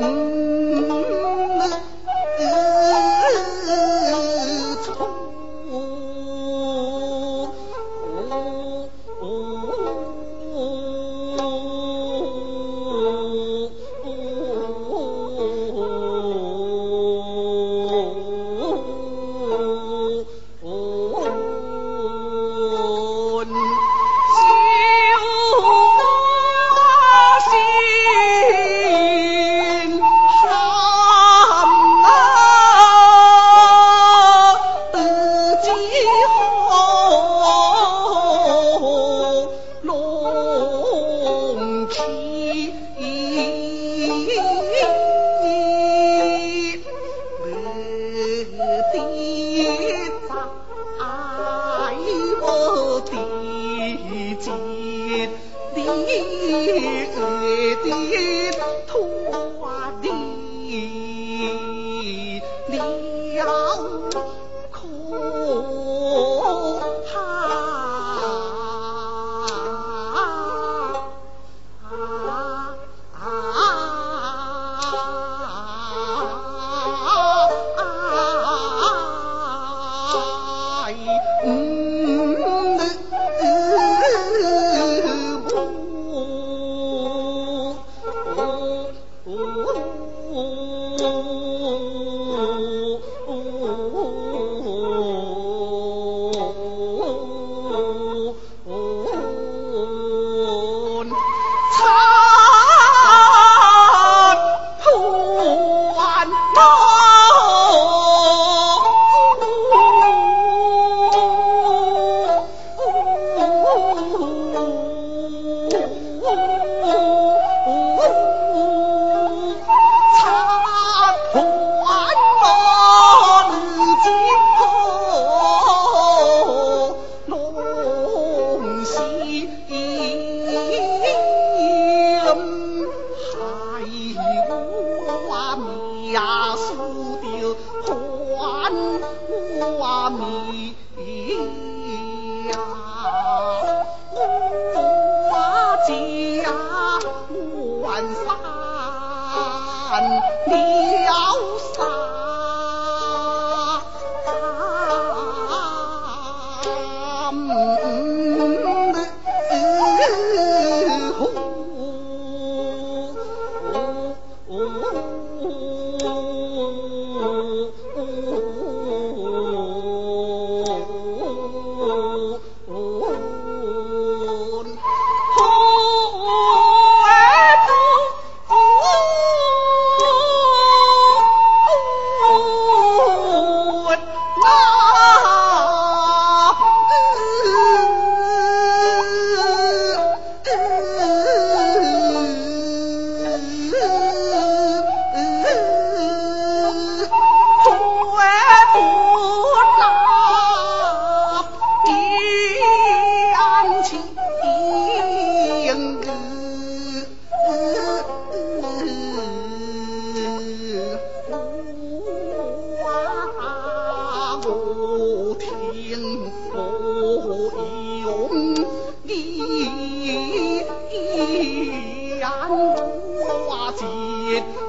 うん。嗯。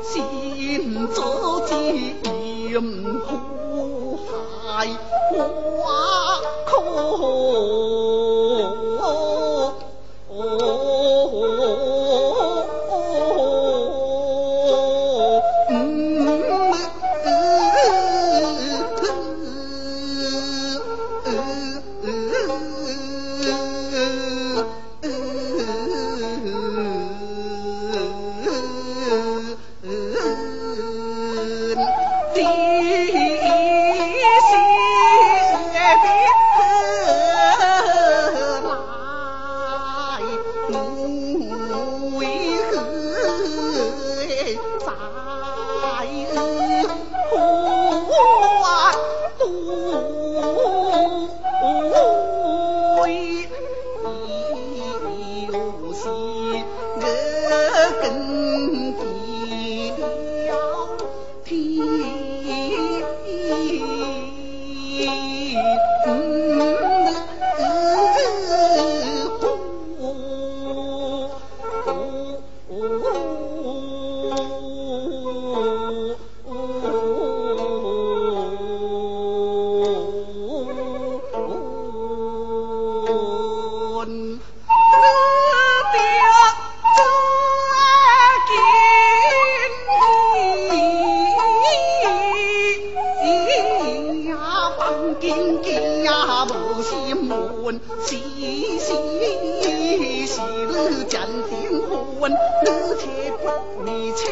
先做之言，苦海关路无为。问奴婢不离弃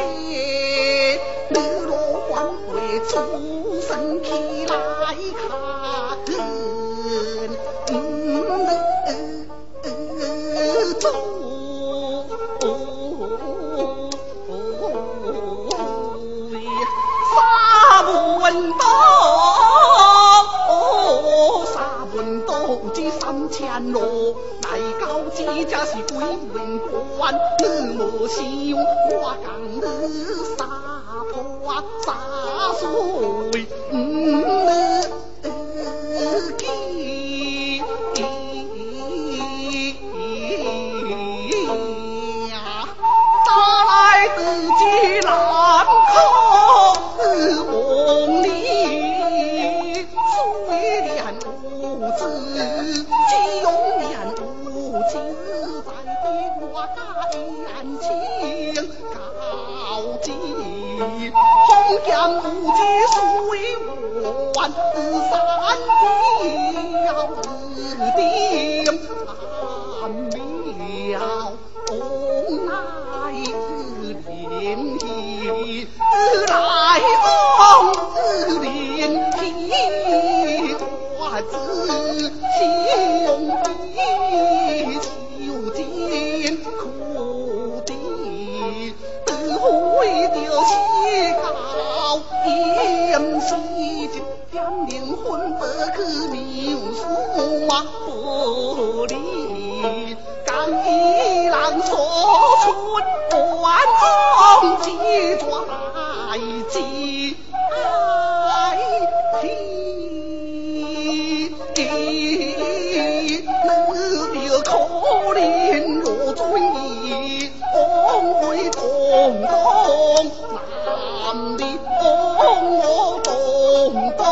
夫妻虽无三更二点，难了无奈之连天，无奈此连天，我自心。只怪自己天地可怜我罪孽枉费同党男儿枉我同党